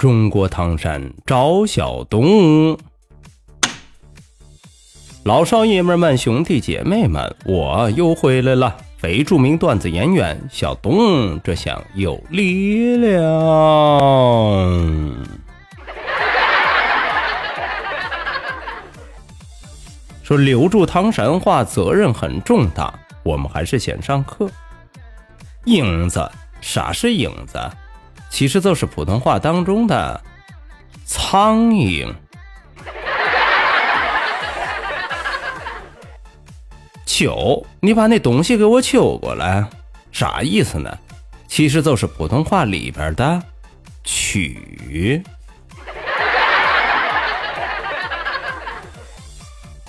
中国唐山赵小东，老少爷们们、兄弟姐妹们，我又回来了！非著名段子演员小东，这下有力量。说留住唐山话责任很重大，我们还是先上课。影子，啥是影子？其实就是普通话当中的苍蝇。求你把那东西给我求过来，啥意思呢？其实就是普通话里边的取。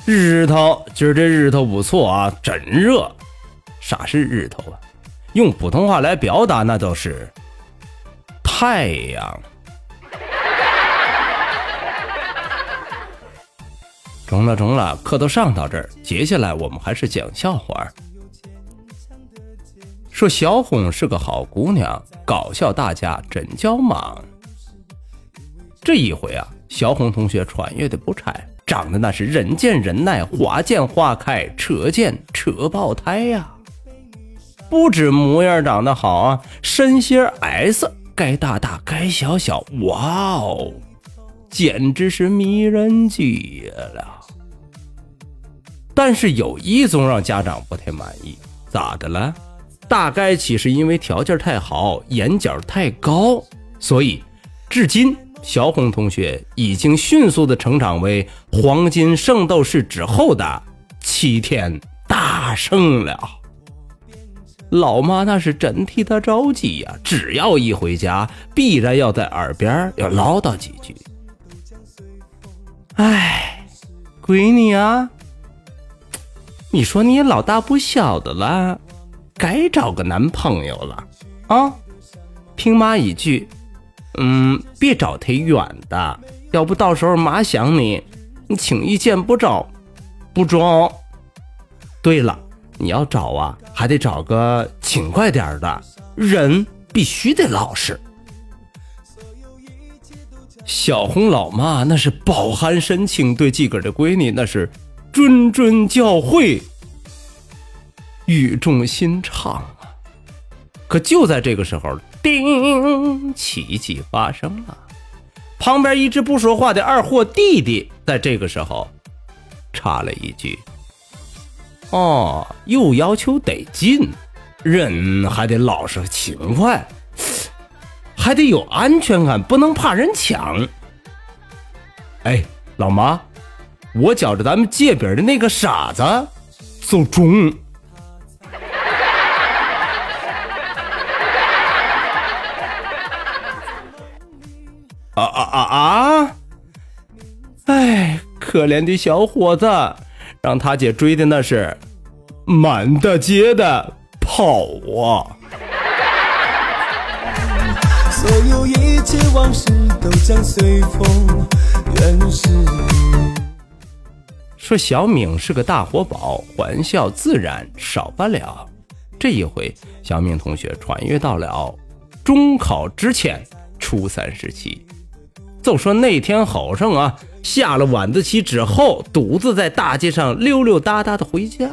日头，今儿这日头不错啊，真热。啥是日头啊？用普通话来表达，那都是。太阳，中了中了，课都上到这儿，接下来我们还是讲笑话。说小红是个好姑娘，搞笑大家真叫忙。这一回啊，小红同学穿越的不差，长得那是人见人爱，花见花开，车见车爆胎呀！不止模样长得好啊，身心 S。该大大该小小，哇哦，简直是迷人极了。但是有一宗让家长不太满意，咋的了？大概其实因为条件太好，眼角太高，所以至今小红同学已经迅速的成长为黄金圣斗士之后的齐天大圣了。老妈那是真替他着急呀！只要一回家，必然要在耳边要唠叨几句。哎，闺女啊，你说你老大不小的了，该找个男朋友了啊！听妈一句，嗯，别找忒远的，要不到时候妈想你，你轻易见不着，不中。对了。你要找啊，还得找个勤快点的人，必须得老实。小红老妈那是饱含深情，对自个儿的闺女那是谆谆教诲，语重心长啊。可就在这个时候，叮，奇迹发生了，旁边一直不说话的二货弟弟，在这个时候插了一句。哦，有要求得劲，人还得老实勤快，还得有安全感，不能怕人抢。哎，老妈，我觉着咱们街边的那个傻子走中。啊啊啊啊！哎，可怜的小伙子。让他姐追的那是满大街的跑啊！所有一切往事都将随风远逝说小敏是个大活宝，欢笑自然少不了。这一回，小敏同学穿越到了中考之前初三时期。就说那天好上啊。下了晚自习之后，独自在大街上溜溜达达的回家，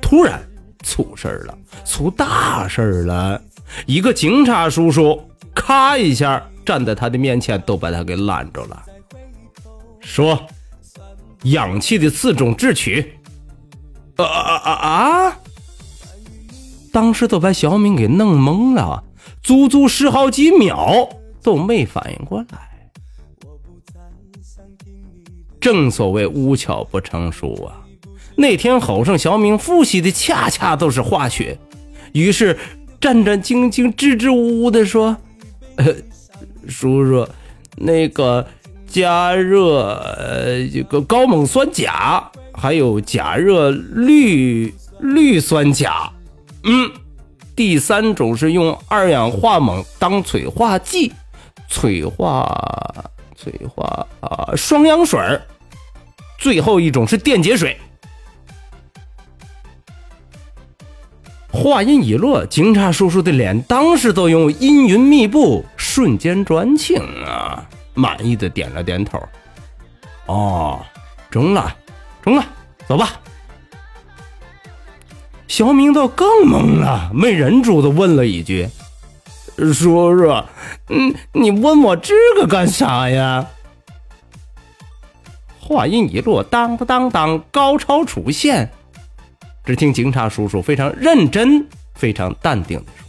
突然出事了，出大事了！一个警察叔叔咔一下站在他的面前，都把他给拦住了，说：“氧气的四种制取。”啊啊啊啊！当时都把小敏给弄懵了，足足十好几秒都没反应过来。正所谓无巧不成书啊！那天吼上小明复习的恰恰都是化学，于是战战兢兢、支支吾吾的说：“ 叔叔，那个加热呃这个高锰酸钾，还有加热氯氯酸钾。嗯，第三种是用二氧化锰当催化剂，催化催化啊双氧水儿。最后一种是电解水。话音一落，警察叔叔的脸当时都用阴云密布，瞬间转晴啊！满意的点了点头。哦，中了，中了，走吧。小明都更懵了，没忍住的问了一句：“叔叔，嗯，你问我这个干啥呀？”话音一落，当当当当，高潮出现。只听警察叔叔非常认真、非常淡定的说：“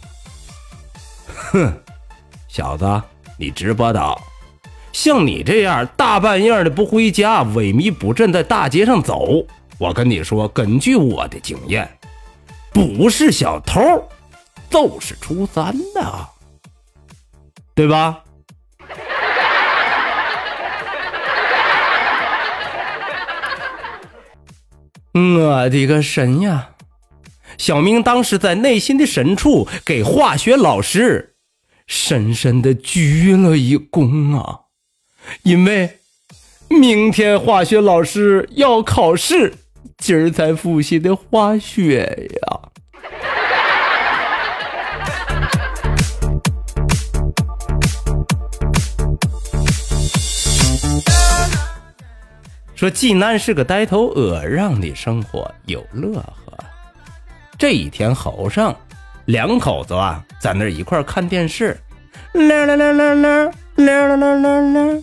哼，小子，你知不道，像你这样大半夜的不回家、萎靡不振，在大街上走，我跟你说，根据我的经验，不是小偷，就是初三的，对吧？”我的个神呀！小明当时在内心的深处给化学老师深深的鞠了一躬啊，因为明天化学老师要考试，今儿才复习的化学呀。说济南是个呆头鹅，让你生活有乐呵。这一天，好上两口子啊，在那一块看电视。啦啦啦啦啦啦啦啦啦！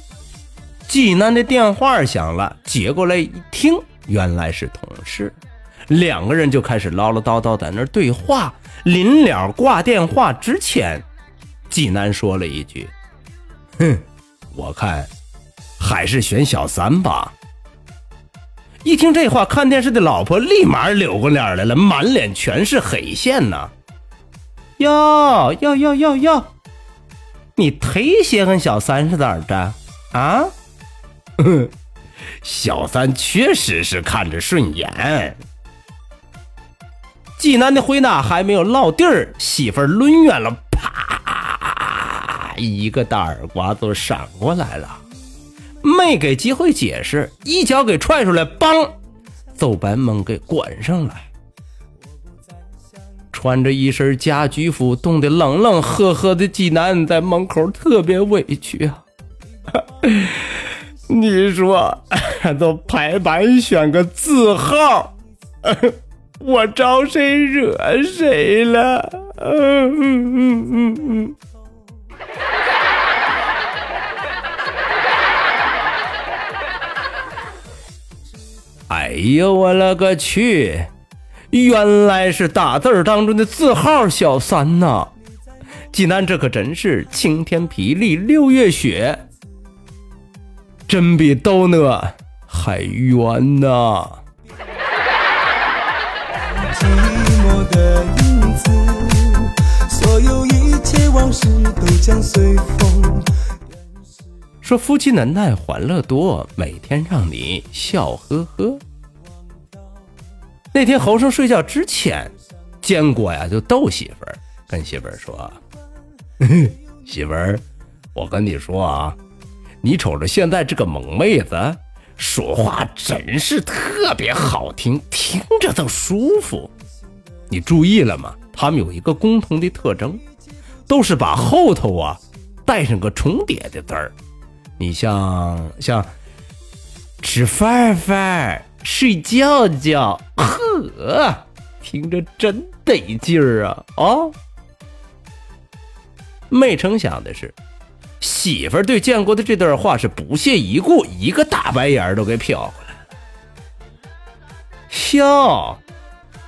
济南的电话响了，接过来一听，原来是同事。两个人就开始唠唠叨叨在那对话。临了挂电话之前，济南说了一句：“哼，我看还是选小三吧。”一听这话，看电视的老婆立马扭过脸来了，满脸全是黑线呐！哟哟哟哟哟，你忒稀罕小三是咋的啊？小三确实是看着顺眼。济南的回答还没有落地儿，媳妇抡圆了，啪，一个大耳刮子闪过来了。没给机会解释，一脚给踹出来，梆，走把门给关上了。穿着一身家居服，冻得冷冷呵呵的济南在门口特别委屈啊！你说，都排版选个字号，我招谁惹谁了？嗯嗯嗯嗯嗯。哎呦我勒个去！原来是打字当中的字号小三呐！济南这可真是晴天霹雳六月雪，真比逗乐还冤呐所有一切往事都将随风！说夫妻难耐欢乐多，每天让你笑呵呵。那天侯生睡觉之前，建国呀就逗媳妇儿，跟媳妇儿说：“ 媳妇儿，我跟你说啊，你瞅着现在这个萌妹子说话真是特别好听，听着都舒服。你注意了吗？他们有一个共同的特征，都是把后头啊带上个重叠的字儿。”你像像吃饭饭、睡觉觉，呵，听着真得劲儿啊！啊，没成想的是，媳妇儿对建国的这段话是不屑一顾，一个大白眼儿都给飘过来了。哟，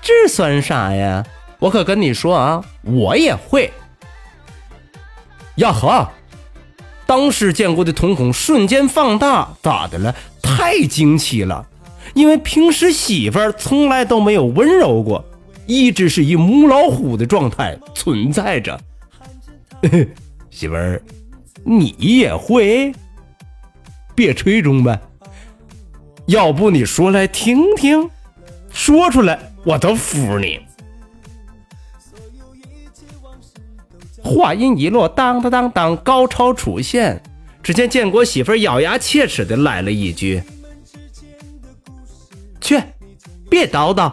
这算啥呀？我可跟你说啊，我也会。呀呵。当时建国的瞳孔瞬间放大，咋的了？太惊奇了，因为平时媳妇儿从来都没有温柔过，一直是以母老虎的状态存在着。媳妇儿，你也会？别吹中呗。要不你说来听听，说出来我都服你。话音一落，当当当当，高潮出现。只见建国媳妇咬牙切齿的来了一句：“去，别叨叨。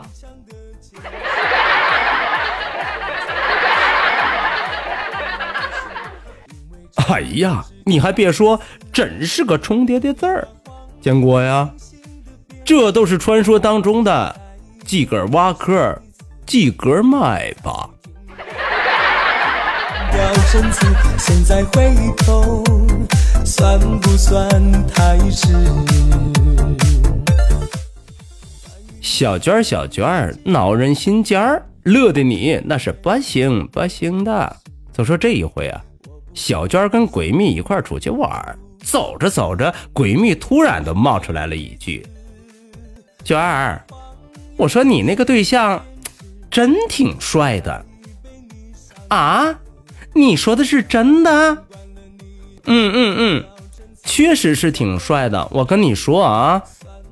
”哎呀，你还别说，真是个重叠的字儿。建国呀，这都是传说当中的几根挖壳，几根卖吧。掉身子，现在回头，算不算太迟？小娟儿，小娟儿，闹人心尖儿，乐的你那是不行不行的。就说这一回啊，小娟儿跟闺蜜一块出去玩，走着走着，闺蜜突然都冒出来了一句：“娟儿，我说你那个对象真挺帅的啊。”你说的是真的？嗯嗯嗯，确实是挺帅的。我跟你说啊，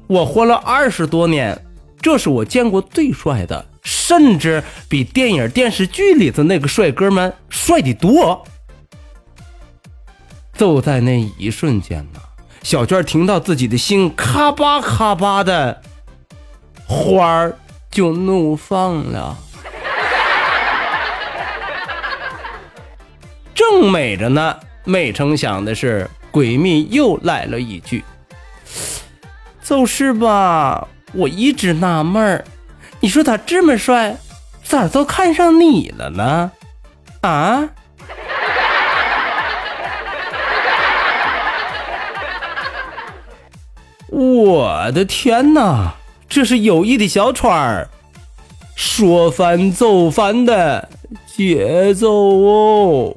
我活了二十多年，这是我见过最帅的，甚至比电影电视剧里的那个帅哥们帅的多。就在那一瞬间呢，小娟听到自己的心咔吧咔吧的，花儿就怒放了。正美着呢，没成想的是，闺蜜又来了一句：“就是吧，我一直纳闷儿，你说他这么帅，咋都看上你了呢？啊？”我的天哪，这是友谊的小船儿，说翻就翻的节奏哦。